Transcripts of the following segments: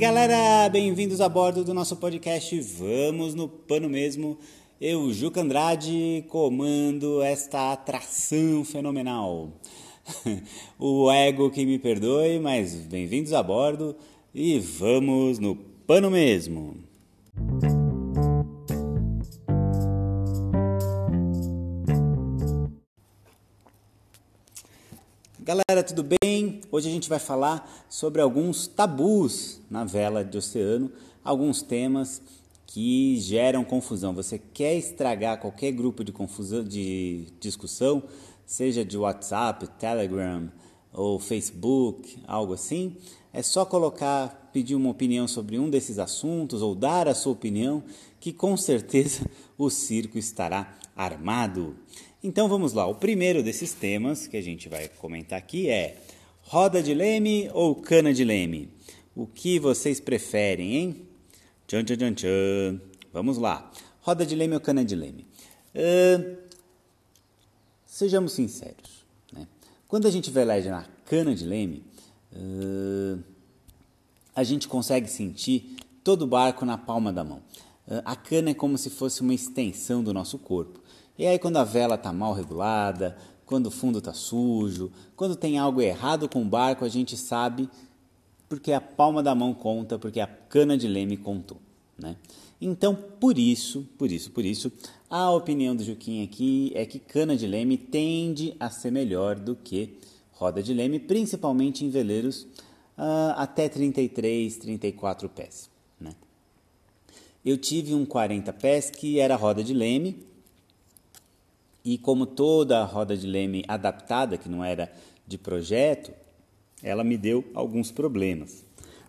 Galera, bem-vindos a bordo do nosso podcast Vamos no Pano Mesmo. Eu, Juca Andrade, comando esta atração fenomenal. o ego que me perdoe, mas bem-vindos a bordo e vamos no Pano Mesmo. Galera, tudo bem? Hoje a gente vai falar sobre alguns tabus na vela de oceano, alguns temas que geram confusão. Você quer estragar qualquer grupo de confusão, de discussão, seja de WhatsApp, Telegram ou Facebook, algo assim? É só colocar, pedir uma opinião sobre um desses assuntos ou dar a sua opinião, que com certeza o circo estará armado. Então vamos lá, o primeiro desses temas que a gente vai comentar aqui é roda de leme ou cana de leme? O que vocês preferem, hein? Tchan, tchan, tchan, tchan. Vamos lá, roda de leme ou cana de leme? Uh, sejamos sinceros, né? quando a gente veleja na cana de leme, uh, a gente consegue sentir todo o barco na palma da mão. Uh, a cana é como se fosse uma extensão do nosso corpo. E aí, quando a vela está mal regulada, quando o fundo está sujo, quando tem algo errado com o barco, a gente sabe porque a palma da mão conta, porque a cana de leme contou. Né? Então, por isso, por isso, por isso, a opinião do Juquinha aqui é que cana de leme tende a ser melhor do que roda de leme, principalmente em veleiros uh, até 33, 34 pés. Né? Eu tive um 40 pés que era roda de leme, e como toda a roda de leme adaptada, que não era de projeto, ela me deu alguns problemas.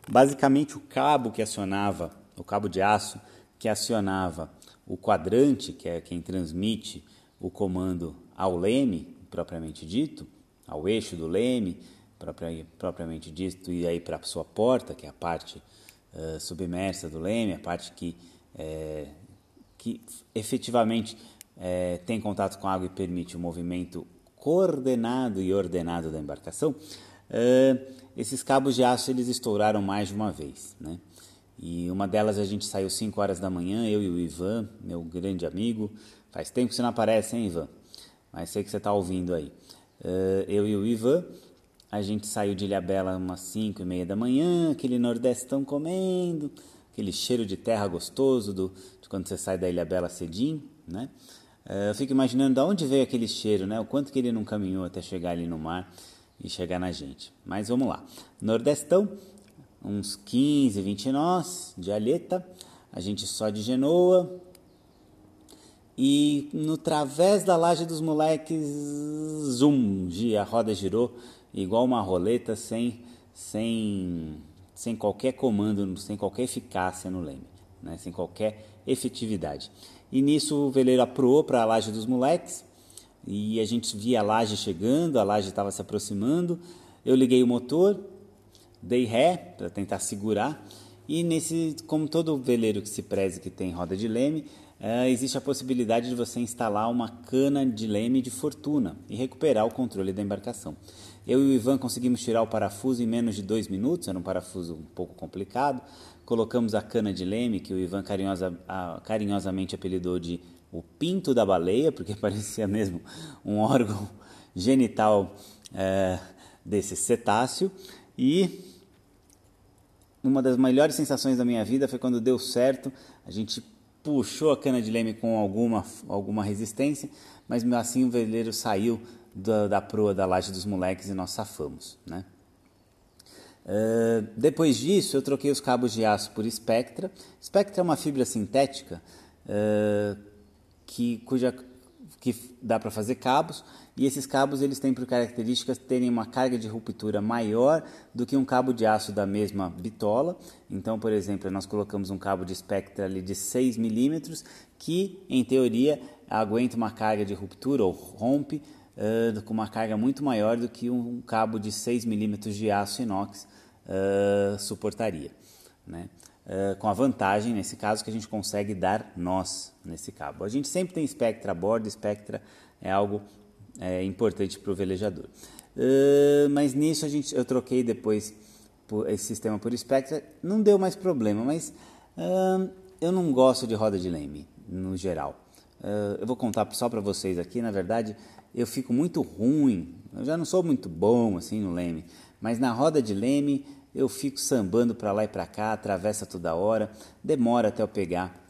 Basicamente, o cabo que acionava, o cabo de aço que acionava o quadrante, que é quem transmite o comando ao leme, propriamente dito, ao eixo do leme, propriamente dito, e aí para a sua porta, que é a parte uh, submersa do leme, a parte que, é, que efetivamente é, tem contato com a água e permite o movimento coordenado e ordenado da embarcação, é, esses cabos de aço eles estouraram mais de uma vez, né? E uma delas a gente saiu 5 horas da manhã, eu e o Ivan, meu grande amigo. Faz tempo que você não aparece, hein, Ivan? Mas sei que você está ouvindo aí. Uh, eu e o Ivan, a gente saiu de Ilhabela umas 5 e meia da manhã, aquele nordestão comendo, aquele cheiro de terra gostoso do, de quando você sai da Ilhabela cedinho, né? É, eu fico imaginando de onde veio aquele cheiro, né? O quanto que ele não caminhou até chegar ali no mar e chegar na gente. Mas vamos lá. Nordestão, uns 15, 20 nós de alheta, a gente só de genoa. E no través da laje dos moleques, zoom, a roda girou igual uma roleta sem sem sem qualquer comando, sem qualquer eficácia no leme, né? sem qualquer efetividade. E nisso o veleiro aproou para a laje dos moleques e a gente via a laje chegando, a laje estava se aproximando. Eu liguei o motor, dei ré para tentar segurar e nesse, como todo veleiro que se preze que tem roda de leme, é, existe a possibilidade de você instalar uma cana de leme de fortuna e recuperar o controle da embarcação. Eu e o Ivan conseguimos tirar o parafuso em menos de dois minutos, era um parafuso um pouco complicado, colocamos a cana de leme, que o Ivan carinhosa, a, carinhosamente apelidou de o pinto da baleia, porque parecia mesmo um órgão genital é, desse cetáceo. E uma das melhores sensações da minha vida foi quando deu certo, a gente puxou a cana de leme com alguma, alguma resistência, mas assim o veleiro saiu da, da proa da laje dos moleques e nós safamos, né? Uh, depois disso, eu troquei os cabos de aço por Spectra. Spectra é uma fibra sintética uh, que, cuja, que dá para fazer cabos e esses cabos eles têm por características terem uma carga de ruptura maior do que um cabo de aço da mesma bitola. Então, por exemplo, nós colocamos um cabo de Spectra ali de 6 milímetros que, em teoria, aguenta uma carga de ruptura ou rompe uh, com uma carga muito maior do que um cabo de 6 milímetros de aço inox uh, suportaria. Né? Uh, com a vantagem, nesse caso, que a gente consegue dar nós nesse cabo. A gente sempre tem Spectra a bordo, Spectra é algo é, importante para o velejador. Uh, mas nisso a gente, eu troquei depois esse sistema por espectro, não deu mais problema, mas hum, eu não gosto de roda de leme, no geral. Uh, eu vou contar só para vocês aqui, na verdade, eu fico muito ruim, eu já não sou muito bom assim no leme, mas na roda de leme eu fico sambando para lá e para cá, atravessa toda hora, demora até eu pegar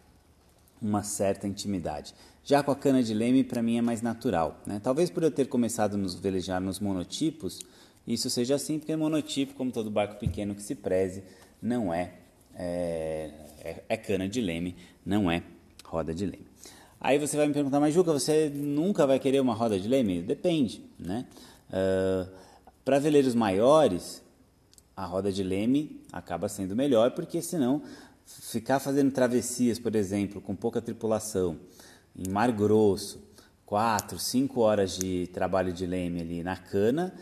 uma certa intimidade. Já com a cana de leme, para mim é mais natural. Né? Talvez por eu ter começado a nos velejar nos monotipos, isso seja assim, porque monotipo, como todo barco pequeno que se preze, não é, é, é, é cana de leme, não é roda de leme. Aí você vai me perguntar, mas Juca, você nunca vai querer uma roda de leme? Depende, né? Uh, Para veleiros maiores, a roda de leme acaba sendo melhor, porque senão ficar fazendo travessias, por exemplo, com pouca tripulação, em mar grosso, quatro, cinco horas de trabalho de leme ali na cana,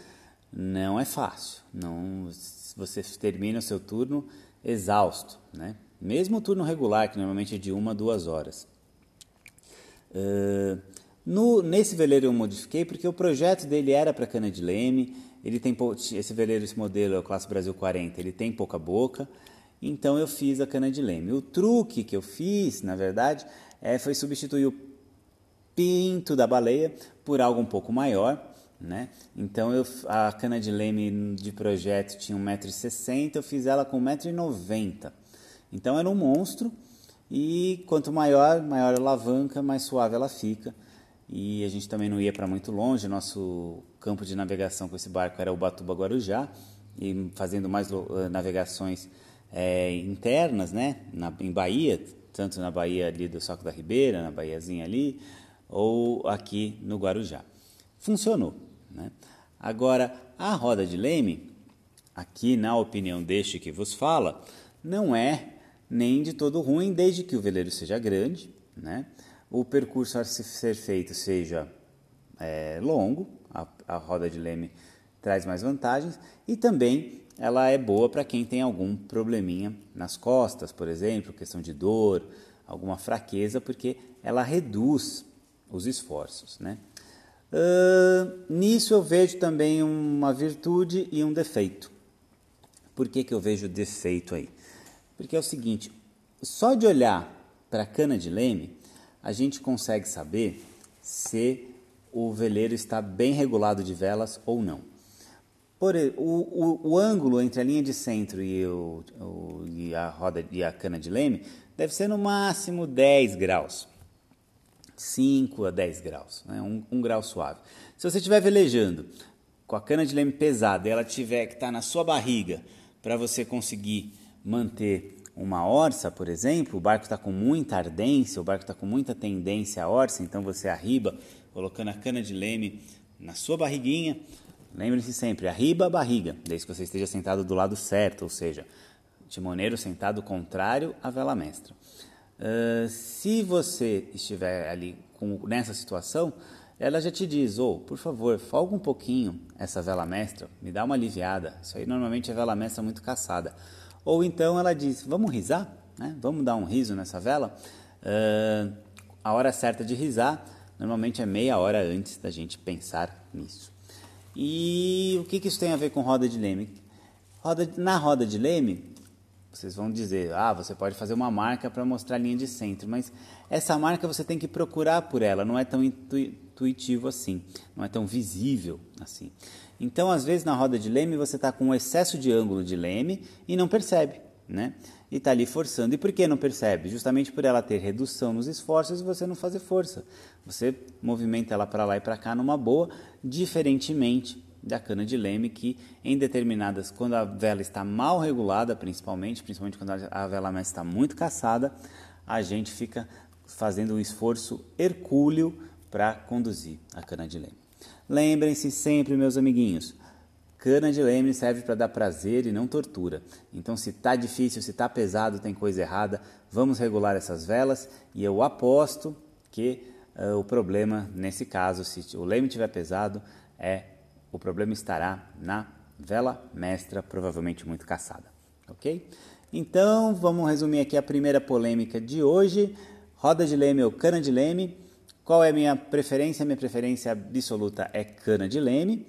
não é fácil. Não, você termina o seu turno exausto, né? Mesmo o turno regular, que normalmente é de uma a duas horas. Uh, no, nesse veleiro eu modifiquei porque o projeto dele era para cana de leme. Ele tem esse veleiro, esse modelo é o Classe Brasil 40, ele tem pouca boca. Então eu fiz a cana de leme. O truque que eu fiz, na verdade, é, foi substituir o pinto da baleia por algo um pouco maior. Né? Então eu, a cana de leme de projeto tinha 1,60m, eu fiz ela com 1,90m. Então era um monstro e quanto maior, maior a alavanca, mais suave ela fica. E a gente também não ia para muito longe, nosso campo de navegação com esse barco era o Batuba Guarujá, e fazendo mais eh, navegações é, internas, né, na, em Bahia, tanto na Bahia ali do Soco da Ribeira, na Bahiazinha ali, ou aqui no Guarujá. Funcionou. Né? Agora, a roda de leme, aqui na opinião deste que vos fala, não é nem de todo ruim, desde que o veleiro seja grande, né? o percurso a ser feito seja é, longo, a, a roda de leme traz mais vantagens, e também ela é boa para quem tem algum probleminha nas costas, por exemplo, questão de dor, alguma fraqueza, porque ela reduz os esforços. Né? Uh, nisso eu vejo também uma virtude e um defeito. Por que, que eu vejo defeito aí? Porque é o seguinte, só de olhar para a cana de leme, a gente consegue saber se o veleiro está bem regulado de velas ou não. Por, o, o, o ângulo entre a linha de centro e, o, o, e a roda e a cana de leme deve ser no máximo 10 graus. 5 a 10 graus, né? um, um grau suave. Se você estiver velejando com a cana de leme pesada e ela tiver que estar tá na sua barriga para você conseguir manter uma orça, por exemplo, o barco está com muita ardência, o barco está com muita tendência à orça, então você arriba colocando a cana de leme na sua barriguinha. Lembre-se sempre, arriba a barriga, desde que você esteja sentado do lado certo, ou seja, timoneiro sentado contrário à vela mestra. Uh, se você estiver ali com, nessa situação, ela já te diz, ou oh, por favor, folga um pouquinho essa vela mestra, me dá uma aliviada. Isso aí normalmente é vela mestra muito caçada. Ou então ela diz, vamos risar, né? vamos dar um riso nessa vela. Uh, a hora certa de risar normalmente é meia hora antes da gente pensar nisso. E o que, que isso tem a ver com roda de leme? Roda, na roda de leme, vocês vão dizer, ah, você pode fazer uma marca para mostrar a linha de centro, mas essa marca você tem que procurar por ela, não é tão intuitivo assim, não é tão visível assim. Então, às vezes, na roda de leme, você está com um excesso de ângulo de leme e não percebe, né? E está ali forçando. E por que não percebe? Justamente por ela ter redução nos esforços e você não fazer força. Você movimenta ela para lá e para cá numa boa, diferentemente da cana de leme que em determinadas quando a vela está mal regulada principalmente principalmente quando a vela mais está muito caçada a gente fica fazendo um esforço hercúleo para conduzir a cana de leme lembrem-se sempre meus amiguinhos cana de leme serve para dar prazer e não tortura então se está difícil se está pesado tem coisa errada vamos regular essas velas e eu aposto que uh, o problema nesse caso se o leme estiver pesado é o problema estará na vela mestra, provavelmente muito caçada. Ok? Então, vamos resumir aqui a primeira polêmica de hoje: roda de leme ou cana de leme. Qual é a minha preferência? Minha preferência absoluta é cana de leme.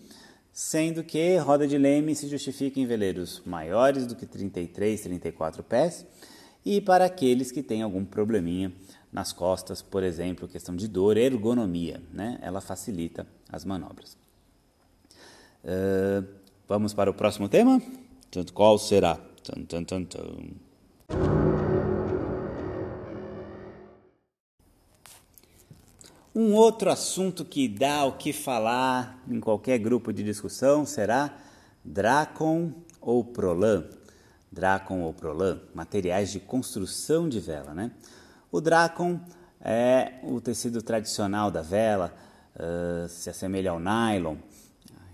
sendo que roda de leme se justifica em veleiros maiores do que 33, 34 pés e para aqueles que têm algum probleminha nas costas, por exemplo, questão de dor, ergonomia, né? ela facilita as manobras. Uh, vamos para o próximo tema? Qual será? Tum, tum, tum, Um outro assunto que dá o que falar em qualquer grupo de discussão será Dracon ou Prolan. Dracon ou Prolan, materiais de construção de vela, né? O Dracon é o tecido tradicional da vela, uh, se assemelha ao nylon,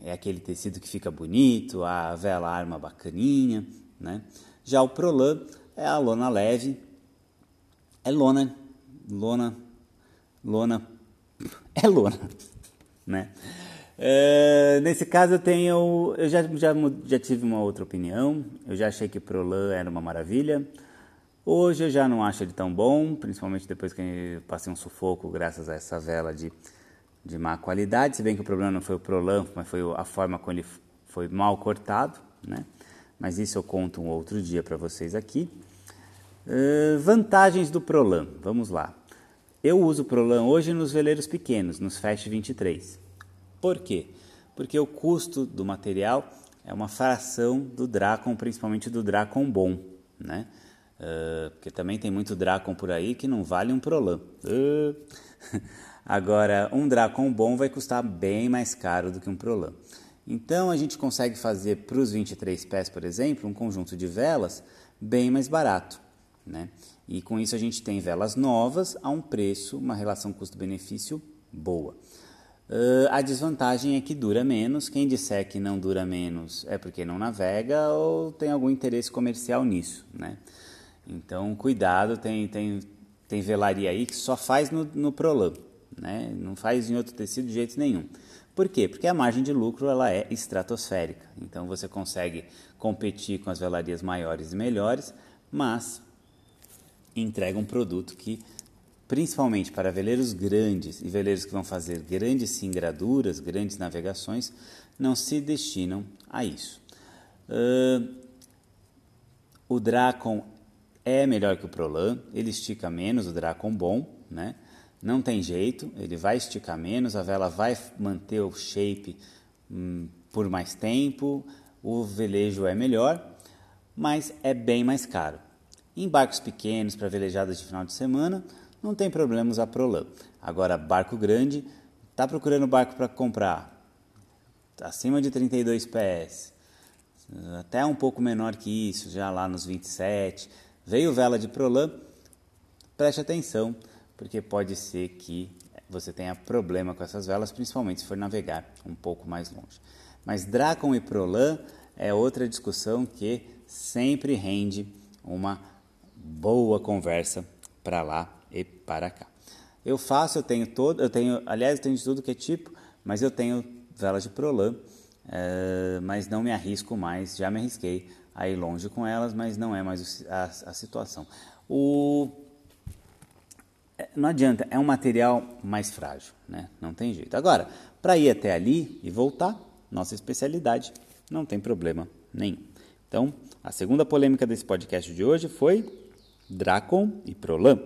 é aquele tecido que fica bonito, a vela arma bacaninha, né? Já o Prolan é a lona leve, é lona, lona, lona é lona, né? É, nesse caso eu tenho, eu já, já, já tive uma outra opinião, eu já achei que Prolan era uma maravilha, hoje eu já não acho ele tão bom, principalmente depois que passei um sufoco graças a essa vela de, de má qualidade, se bem que o problema não foi o Prolan, mas foi a forma como ele foi mal cortado, né? Mas isso eu conto um outro dia para vocês aqui. Uh, vantagens do Prolan, vamos lá. Eu uso Prolan hoje nos veleiros pequenos, nos Fast 23. Por quê? Porque o custo do material é uma fração do Dracon, principalmente do Dracon bom, né? Uh, porque também tem muito Dracon por aí que não vale um Prolan. Uh. Agora, um Dracon bom vai custar bem mais caro do que um Prolan. Então, a gente consegue fazer para os 23 pés, por exemplo, um conjunto de velas bem mais barato. Né? E com isso a gente tem velas novas a um preço, uma relação custo-benefício boa. Uh, a desvantagem é que dura menos. Quem disser que não dura menos é porque não navega ou tem algum interesse comercial nisso. Né? Então, cuidado, tem, tem, tem velaria aí que só faz no, no Prolan, né? não faz em outro tecido de jeito nenhum. Por quê? Porque a margem de lucro ela é estratosférica. Então você consegue competir com as velarias maiores e melhores, mas entrega um produto que, principalmente para veleiros grandes e veleiros que vão fazer grandes singraduras, grandes navegações, não se destinam a isso. Uh, o Dracon é melhor que o Prolan, ele estica menos, o Dracon bom, né? Não tem jeito, ele vai esticar menos, a vela vai manter o shape hum, por mais tempo, o velejo é melhor, mas é bem mais caro. Em barcos pequenos, para velejadas de final de semana, não tem problema usar Prolan. Agora, barco grande, está procurando barco para comprar acima de 32 pés, até um pouco menor que isso, já lá nos 27, veio vela de Prolan, preste atenção, porque pode ser que você tenha problema com essas velas, principalmente se for navegar um pouco mais longe. Mas Dracon e Prolan é outra discussão que sempre rende uma boa conversa para lá e para cá. Eu faço, eu tenho todo, eu tenho, aliás, eu tenho de tudo que é tipo, mas eu tenho velas de Prolan, é, mas não me arrisco mais, já me arrisquei a ir longe com elas, mas não é mais a, a situação. O, é, não adianta, é um material mais frágil, né? não tem jeito. Agora, para ir até ali e voltar, nossa especialidade, não tem problema nenhum. Então, a segunda polêmica desse podcast de hoje foi Dracon e Prolan.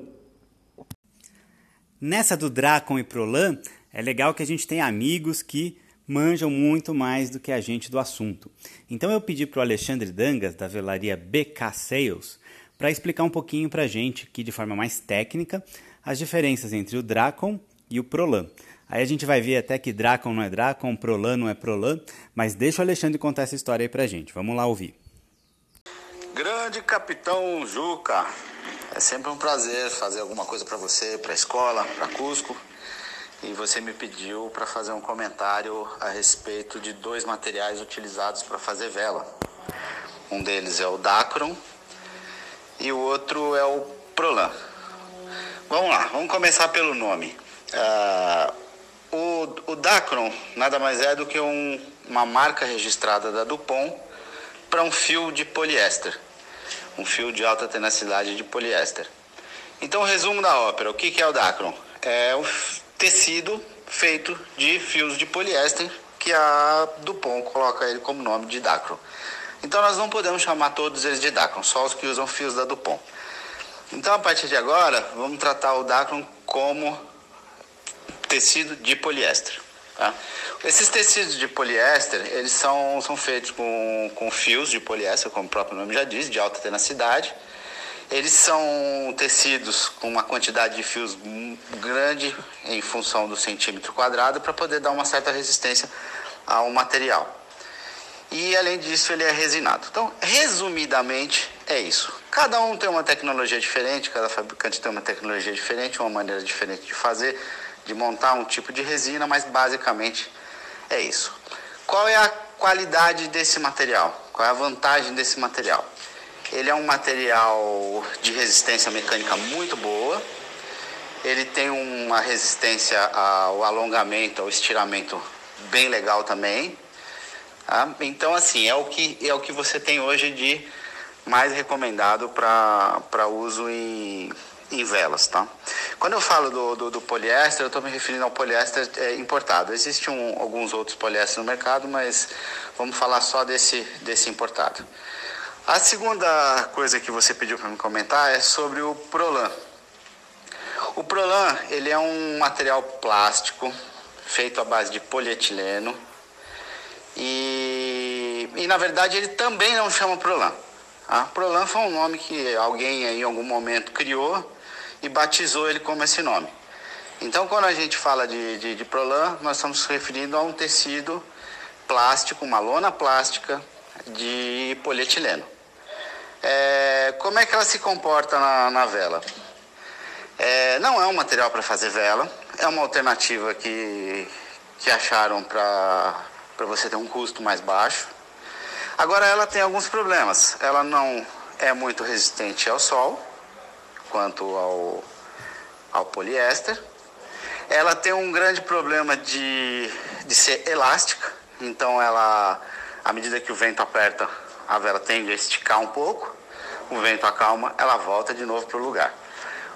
Nessa do Dracon e Prolan, é legal que a gente tem amigos que manjam muito mais do que a gente do assunto. Então eu pedi para o Alexandre Dangas, da velaria BK Sales, para explicar um pouquinho para a gente, aqui de forma mais técnica, as diferenças entre o Dracon e o Prolan. Aí a gente vai ver até que Dracon não é Dracon, Prolan não é Prolan, mas deixa o Alexandre contar essa história aí para a gente. Vamos lá ouvir. Grande Capitão Juca, é sempre um prazer fazer alguma coisa para você, para a escola, para Cusco. E você me pediu para fazer um comentário a respeito de dois materiais utilizados para fazer vela. Um deles é o Dacron e o outro é o Prolan. Vamos lá, vamos começar pelo nome. Uh, o, o Dacron nada mais é do que um, uma marca registrada da Dupont para um fio de poliéster um fio de alta tenacidade de poliéster. Então, resumo da ópera: o que é o Dacron? É o tecido feito de fios de poliéster que a Dupont coloca ele como nome de Dacron. Então nós não podemos chamar todos eles de Dacron, só os que usam fios da Dupont. Então a partir de agora, vamos tratar o Dacron como tecido de poliéster. Tá? Esses tecidos de poliéster, eles são, são feitos com, com fios de poliéster, como o próprio nome já diz, de alta tenacidade. Eles são tecidos com uma quantidade de fios grande em função do centímetro quadrado para poder dar uma certa resistência ao material. E além disso, ele é resinado. Então, resumidamente, é isso. Cada um tem uma tecnologia diferente, cada fabricante tem uma tecnologia diferente, uma maneira diferente de fazer de montar um tipo de resina, mas basicamente é isso. Qual é a qualidade desse material? Qual é a vantagem desse material? Ele é um material de resistência mecânica muito boa. Ele tem uma resistência ao alongamento, ao estiramento bem legal também. Tá? Então, assim, é o, que, é o que você tem hoje de mais recomendado para uso em, em velas, tá? Quando eu falo do, do, do poliéster, eu estou me referindo ao poliéster é, importado. Existem um, alguns outros poliésteres no mercado, mas vamos falar só desse, desse importado. A segunda coisa que você pediu para me comentar é sobre o Prolan. O Prolan ele é um material plástico feito à base de polietileno e, e na verdade ele também não chama Prolan. A Prolan foi um nome que alguém em algum momento criou e batizou ele como esse nome. Então, quando a gente fala de, de, de Prolan, nós estamos referindo a um tecido plástico, uma lona plástica de polietileno. É, como é que ela se comporta na, na vela? É, não é um material para fazer vela, é uma alternativa que, que acharam para você ter um custo mais baixo. Agora, ela tem alguns problemas. Ela não é muito resistente ao sol, quanto ao, ao poliéster. Ela tem um grande problema de, de ser elástica, então ela, à medida que o vento aperta, a vela tende a esticar um pouco, o vento acalma, ela volta de novo para o lugar.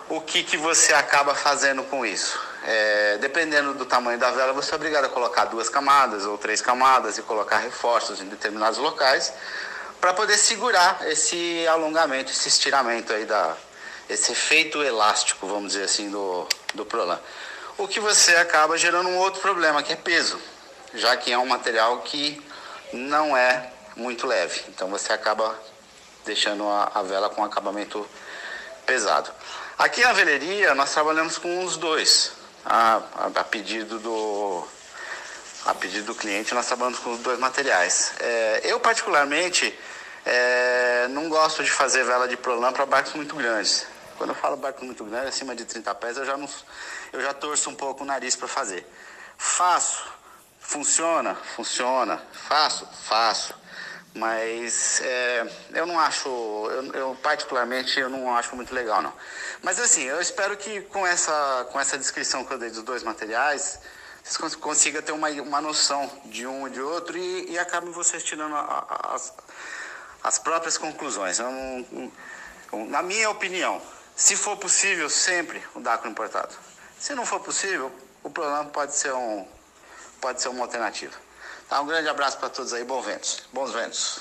O que, que você acaba fazendo com isso? É, dependendo do tamanho da vela, você é obrigado a colocar duas camadas ou três camadas e colocar reforços em determinados locais para poder segurar esse alongamento, esse estiramento aí da, esse efeito elástico, vamos dizer assim, do, do Prolan. O que você acaba gerando um outro problema, que é peso, já que é um material que não é muito leve. Então você acaba deixando a, a vela com acabamento pesado. Aqui na veleria nós trabalhamos com os dois. A, a, a, pedido do a pedido do cliente nós trabalhamos com os dois materiais. É, eu particularmente é, não gosto de fazer vela de Prolan para barcos muito grandes. Quando eu falo barco muito grande, acima de 30 pés, eu já, não, eu já torço um pouco o nariz para fazer. Faço, funciona, funciona. Faço, faço. Mas é, eu não acho, eu, eu, particularmente, eu não acho muito legal não. Mas assim, eu espero que com essa, com essa descrição que eu dei dos dois materiais, vocês consigam ter uma, uma noção de um e de outro e, e acabem vocês tirando a, a, as, as próprias conclusões. Eu não, na minha opinião, se for possível, sempre o DACO importado. Se não for possível, o programa pode ser, um, pode ser uma alternativa. Tá, um grande abraço para todos aí, bons ventos. Bons ventos.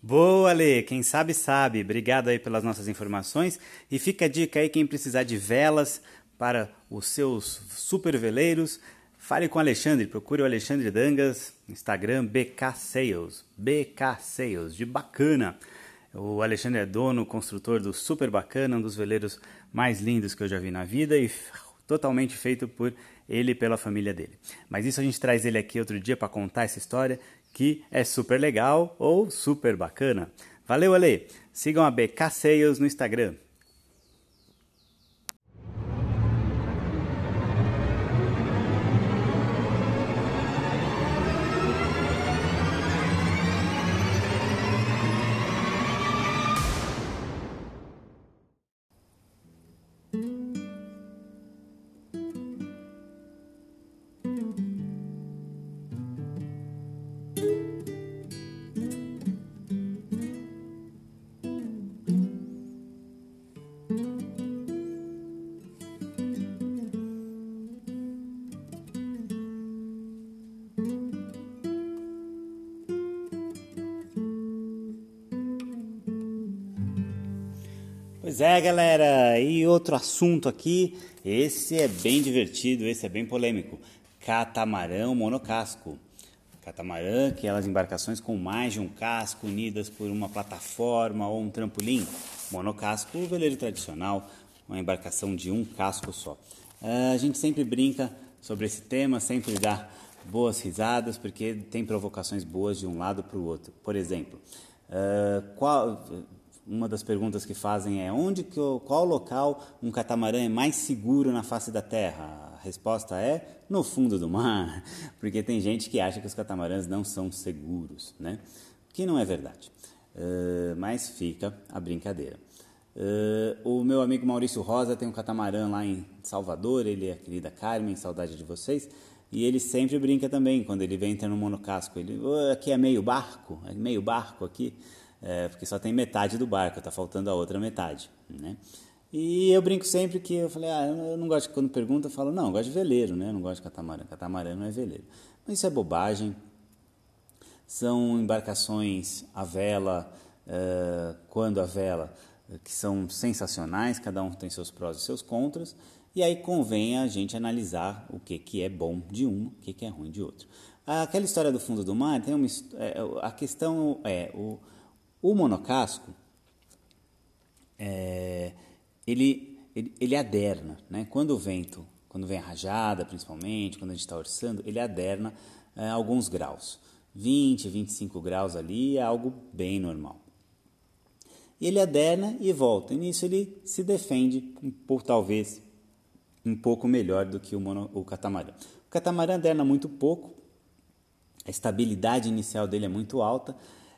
Boa, Lê. Quem sabe, sabe. Obrigado aí pelas nossas informações. E fica a dica aí, quem precisar de velas para os seus super veleiros, fale com o Alexandre. Procure o Alexandre Dangas, Instagram BK Sales. BK Sales, de bacana. O Alexandre é dono, construtor do Super Bacana, um dos veleiros mais lindos que eu já vi na vida e totalmente feito por ele e pela família dele. Mas isso a gente traz ele aqui outro dia para contar essa história que é super legal ou super bacana. Valeu, Ale! Sigam a BK Sales no Instagram. Pois é, galera, e outro assunto aqui, esse é bem divertido, esse é bem polêmico. Catamarão monocasco. Catamarã, aquelas embarcações com mais de um casco unidas por uma plataforma ou um trampolim. Monocasco, o veleiro tradicional, uma embarcação de um casco só. Ah, a gente sempre brinca sobre esse tema, sempre dá boas risadas, porque tem provocações boas de um lado para o outro. Por exemplo, uh, qual, uma das perguntas que fazem é onde que, qual local um catamarã é mais seguro na face da Terra? A resposta é no fundo do mar, porque tem gente que acha que os catamarãs não são seguros, né? Que não é verdade. Uh, mas fica a brincadeira. Uh, o meu amigo Maurício Rosa tem um catamarã lá em Salvador, ele é a querida Carmen, saudade de vocês. E ele sempre brinca também, quando ele vem entra no monocasco. Ele, oh, aqui é meio barco, é meio barco aqui, é, porque só tem metade do barco, está faltando a outra metade, né? E eu brinco sempre que eu falei, ah, eu não gosto quando pergunta, eu falo, não, eu gosto de veleiro, né? Eu não gosto de catamarã, catamarã não é veleiro. Mas isso é bobagem. São embarcações à vela, uh, quando a vela, que são sensacionais, cada um tem seus prós e seus contras. E aí convém a gente analisar o que, que é bom de um, o que, que é ruim de outro. Aquela história do fundo do mar, tem uma, é, a questão é, o, o monocasco, é, ele, ele, ele aderna, né? quando o vento, quando vem a rajada principalmente, quando a gente está orçando, ele aderna é, alguns graus. 20, 25 graus ali é algo bem normal. Ele aderna e volta, e nisso ele se defende por talvez um pouco melhor do que o, mono, o catamarã. O catamarã derna muito pouco, a estabilidade inicial dele é muito alta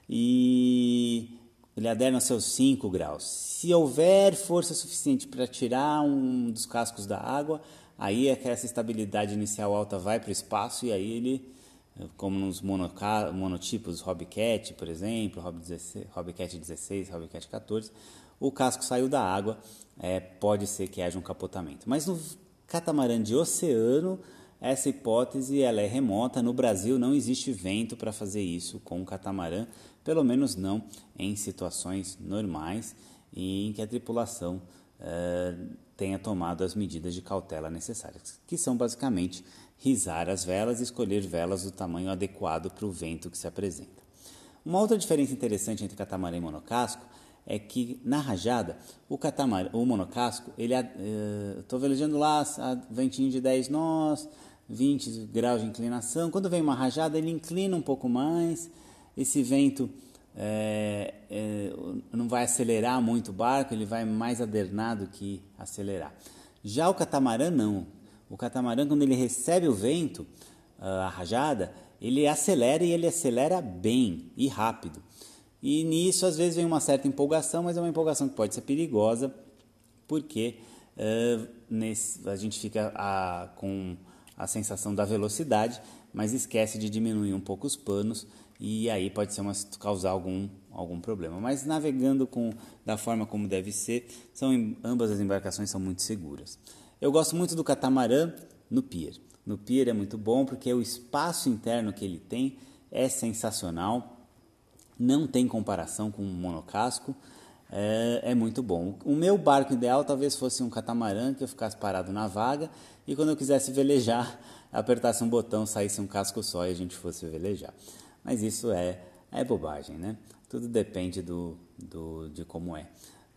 e ele aderna seus 5 graus. Se houver força suficiente para tirar um dos cascos da água, aí é que essa estabilidade inicial alta vai para o espaço e aí ele, como nos monotipos Hobcat, por exemplo, Hobcat 16, Hobcat 14, o casco saiu da água, é, pode ser que haja um capotamento. Mas no catamarã de oceano, essa hipótese ela é remota. No Brasil não existe vento para fazer isso com o catamarã, pelo menos não em situações normais em que a tripulação é, tenha tomado as medidas de cautela necessárias, que são basicamente risar as velas e escolher velas do tamanho adequado para o vento que se apresenta. Uma outra diferença interessante entre catamarã e monocasco é que na rajada, o catamarã, o monocasco, ele estou uh, velejando lá a ventinho de 10 nós, 20 graus de inclinação. Quando vem uma rajada, ele inclina um pouco mais. Esse vento é, é, não vai acelerar muito o barco, ele vai mais adernar do que acelerar. Já o catamarã não. O catamarã, quando ele recebe o vento, a rajada, ele acelera e ele acelera bem e rápido. E nisso, às vezes, vem uma certa empolgação, mas é uma empolgação que pode ser perigosa, porque uh, nesse, a gente fica a, com a sensação da velocidade, mas esquece de diminuir um pouco os panos e aí pode ser uma, causar algum, algum problema. Mas navegando com da forma como deve ser, são ambas as embarcações são muito seguras. Eu gosto muito do catamarã no pier. No pier é muito bom porque o espaço interno que ele tem é sensacional não tem comparação com um monocasco, é, é, muito bom. O meu barco ideal talvez fosse um catamarã que eu ficasse parado na vaga e quando eu quisesse velejar, apertasse um botão, saísse um casco só e a gente fosse velejar. Mas isso é, é bobagem, né? Tudo depende do, do, de como é.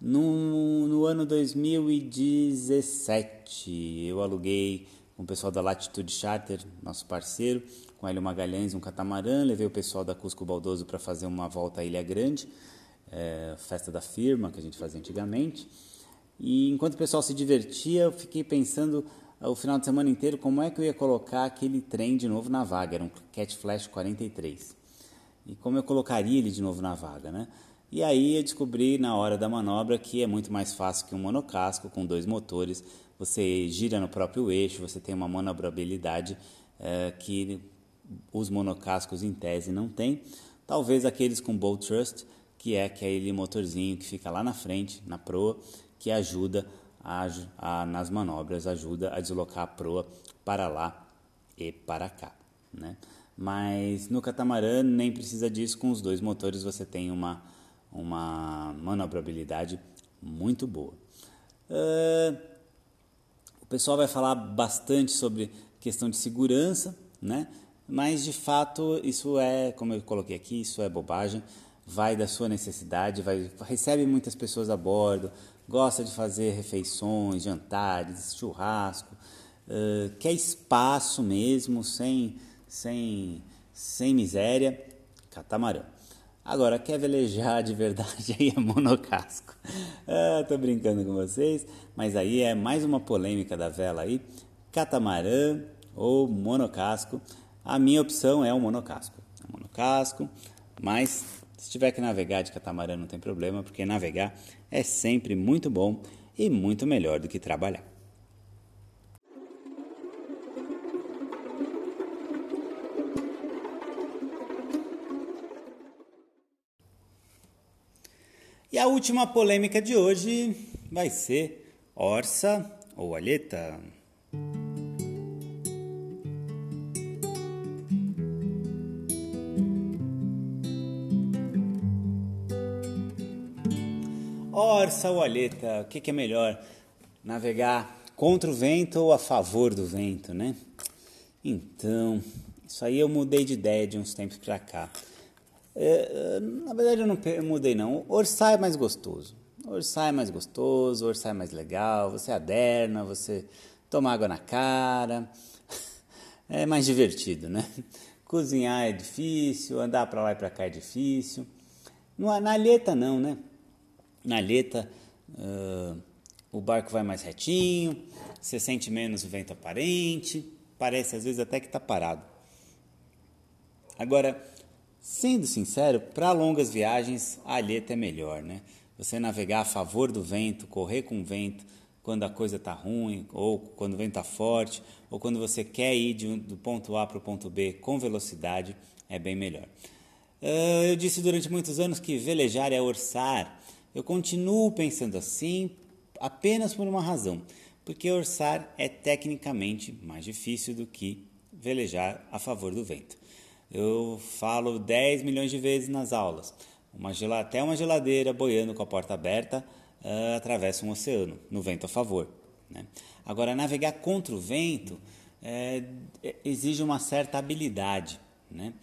No, no ano 2017, eu aluguei com o pessoal da Latitude Charter, nosso parceiro, com Hélio Magalhães, um catamarã. Levei o pessoal da Cusco Baldoso para fazer uma volta à Ilha Grande, é, festa da firma que a gente fazia antigamente. E enquanto o pessoal se divertia, eu fiquei pensando o final de semana inteiro como é que eu ia colocar aquele trem de novo na vaga. Era um Cat Flash 43. E como eu colocaria ele de novo na vaga, né? E aí eu descobri na hora da manobra que é muito mais fácil que um monocasco com dois motores você gira no próprio eixo, você tem uma manobrabilidade é, que os monocascos em tese não têm. Talvez aqueles com bolt thrust, que é aquele motorzinho que fica lá na frente, na proa, que ajuda a, a, nas manobras, ajuda a deslocar a proa para lá e para cá. Né? Mas no catamarã nem precisa disso, com os dois motores você tem uma, uma manobrabilidade muito boa. Uh, o pessoal vai falar bastante sobre questão de segurança, né? Mas de fato isso é, como eu coloquei aqui, isso é bobagem. Vai da sua necessidade, vai, recebe muitas pessoas a bordo, gosta de fazer refeições, jantares, churrasco, uh, quer espaço mesmo, sem, sem, sem miséria, catamarã. Agora, quer velejar de verdade, aí é monocasco. Ah, tô brincando com vocês, mas aí é mais uma polêmica da vela aí. Catamarã ou monocasco. A minha opção é o monocasco. É monocasco, mas se tiver que navegar de catamarã não tem problema, porque navegar é sempre muito bom e muito melhor do que trabalhar. E a última polêmica de hoje vai ser orça ou alheta. Orça ou alheta, o que, que é melhor? Navegar contra o vento ou a favor do vento, né? Então, isso aí eu mudei de ideia de uns tempos para cá. É, na verdade, eu não mudei, não. Orçar é mais gostoso. Orçar é mais gostoso, orçar é mais legal. Você aderna, você toma água na cara. É mais divertido, né? Cozinhar é difícil, andar para lá e para cá é difícil. Na alheta, não, né? Na alheta, uh, o barco vai mais retinho, você sente menos o vento aparente, parece às vezes até que está parado. Agora, Sendo sincero, para longas viagens a alheta é melhor, né? Você navegar a favor do vento, correr com o vento quando a coisa está ruim, ou quando o vento está forte, ou quando você quer ir de, do ponto A para o ponto B com velocidade, é bem melhor. Uh, eu disse durante muitos anos que velejar é orçar. Eu continuo pensando assim apenas por uma razão, porque orçar é tecnicamente mais difícil do que velejar a favor do vento. Eu falo 10 milhões de vezes nas aulas. Uma até uma geladeira boiando com a porta aberta uh, atravessa um oceano, no vento a favor. Né? Agora, navegar contra o vento é, exige uma certa habilidade. Né?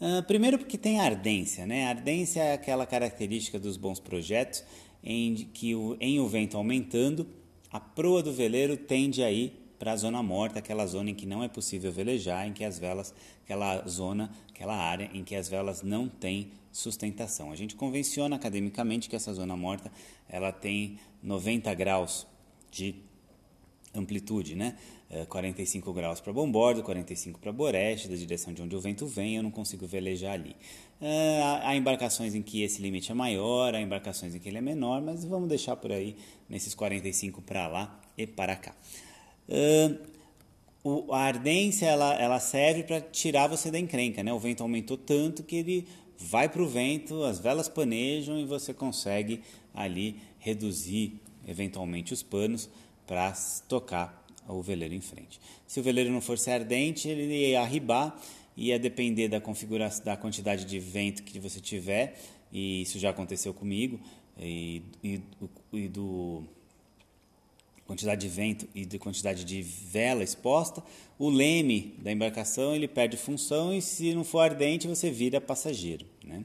Uh, primeiro porque tem ardência. Né? A ardência é aquela característica dos bons projetos em que o, em o vento aumentando, a proa do veleiro tende a ir para a zona morta, aquela zona em que não é possível velejar, em que as velas, aquela zona, aquela área em que as velas não têm sustentação. A gente convenciona academicamente que essa zona morta ela tem 90 graus de amplitude, né? 45 é, graus para bombordo, 45 para boreste, da direção de onde o vento vem, eu não consigo velejar ali. É, há embarcações em que esse limite é maior, há embarcações em que ele é menor, mas vamos deixar por aí nesses 45 para lá e para cá. O, a ardência ela, ela serve para tirar você da encrenca, né? O vento aumentou tanto que ele vai para o vento, as velas panejam e você consegue ali reduzir eventualmente os panos para tocar o veleiro em frente. Se o veleiro não fosse ardente, ele ia arribar, ia depender da configuração, da quantidade de vento que você tiver, e isso já aconteceu comigo, e, e, e do quantidade de vento e de quantidade de vela exposta, o leme da embarcação ele perde função e se não for ardente você vira passageiro. Né?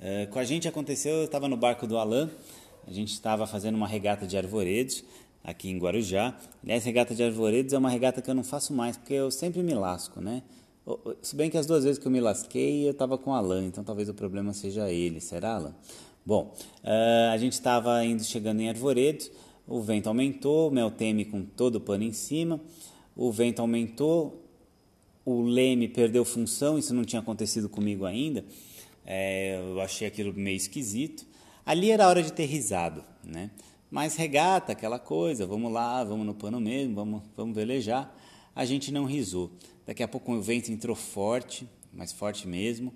Uh, com a gente aconteceu, eu estava no barco do Alain, a gente estava fazendo uma regata de arvoredos aqui em Guarujá. Aliás, regata de arvoredos é uma regata que eu não faço mais porque eu sempre me lasco, né? Se bem que as duas vezes que eu me lasquei eu estava com o Alain, então talvez o problema seja ele, será Alain? Bom, uh, a gente estava indo chegando em arvoredos, o vento aumentou, o mel teme com todo o pano em cima, o vento aumentou, o leme perdeu função, isso não tinha acontecido comigo ainda, é, eu achei aquilo meio esquisito. Ali era hora de ter risado, né? Mas regata, aquela coisa, vamos lá, vamos no pano mesmo, vamos, vamos velejar. A gente não risou. Daqui a pouco o vento entrou forte, mais forte mesmo,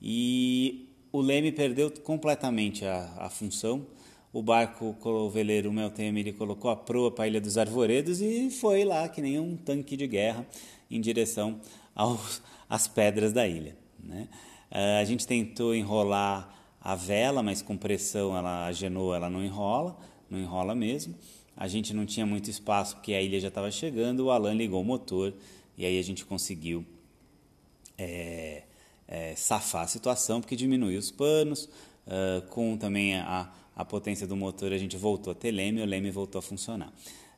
e o leme perdeu completamente a, a função o barco, o veleiro o Meltem ele colocou a proa para a Ilha dos Arvoredos e foi lá que nem um tanque de guerra em direção aos, às pedras da ilha. Né? Uh, a gente tentou enrolar a vela, mas com pressão ela, a genoa ela não enrola, não enrola mesmo. A gente não tinha muito espaço porque a ilha já estava chegando, o Alan ligou o motor e aí a gente conseguiu é, é, safar a situação porque diminuiu os panos, uh, com também a, a potência do motor a gente voltou a ter leme o leme voltou a funcionar.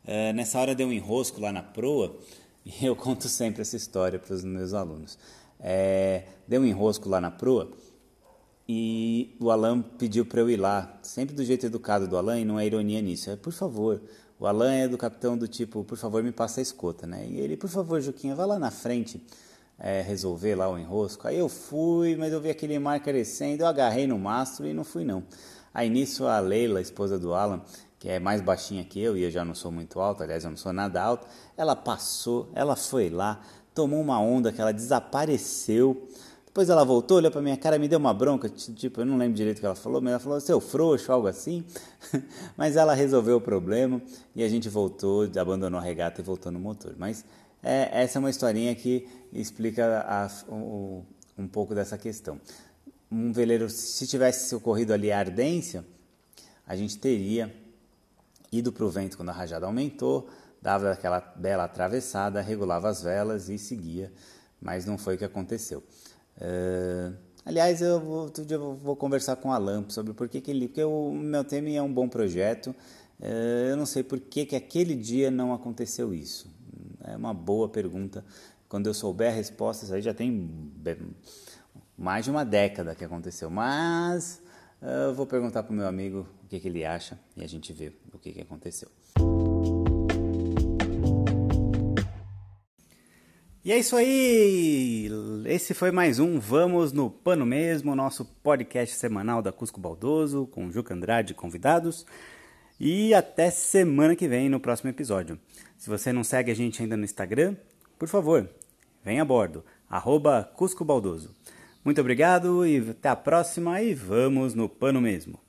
Uh, nessa hora deu um enrosco lá na proa e eu conto sempre essa história para os meus alunos. É, deu um enrosco lá na proa e o Alan pediu para eu ir lá, sempre do jeito educado do Alan, e não é ironia nisso. É, por favor, o Alan é do capitão do tipo, por favor, me passa a escota, né? E ele, por favor, Juquinha, vai lá na frente é, resolver lá o enrosco. Aí eu fui, mas eu vi aquele mar crescendo, eu agarrei no mastro e não fui não. Aí nisso a Leila, esposa do Alan, que é mais baixinha que eu, e eu já não sou muito alto, aliás, eu não sou nada alto, ela passou, ela foi lá, tomou uma onda que ela desapareceu, depois ela voltou, olhou para minha cara, me deu uma bronca, tipo, eu não lembro direito o que ela falou, mas ela falou, seu frouxo, algo assim. mas ela resolveu o problema e a gente voltou, abandonou a regata e voltou no motor. Mas é, essa é uma historinha que explica a, o, um pouco dessa questão. Um veleiro, se tivesse ocorrido ali a ardência, a gente teria ido para o vento quando a rajada aumentou, dava aquela bela atravessada, regulava as velas e seguia, mas não foi o que aconteceu. Uh, aliás, eu vou, outro dia eu vou conversar com o Alan sobre por que, que ele. Porque o meu tema é um bom projeto. Uh, eu não sei por que, que aquele dia não aconteceu isso. É uma boa pergunta. Quando eu souber a resposta, isso aí já tem mais de uma década que aconteceu. Mas uh, eu vou perguntar para o meu amigo o que, que ele acha e a gente vê o que, que aconteceu. E é isso aí! Esse foi mais um Vamos no Pano Mesmo, nosso podcast semanal da Cusco Baldoso, com Juca Andrade convidados. E até semana que vem no próximo episódio. Se você não segue a gente ainda no Instagram, por favor, venha a bordo, arroba Cusco Baldoso. Muito obrigado e até a próxima e vamos no pano mesmo.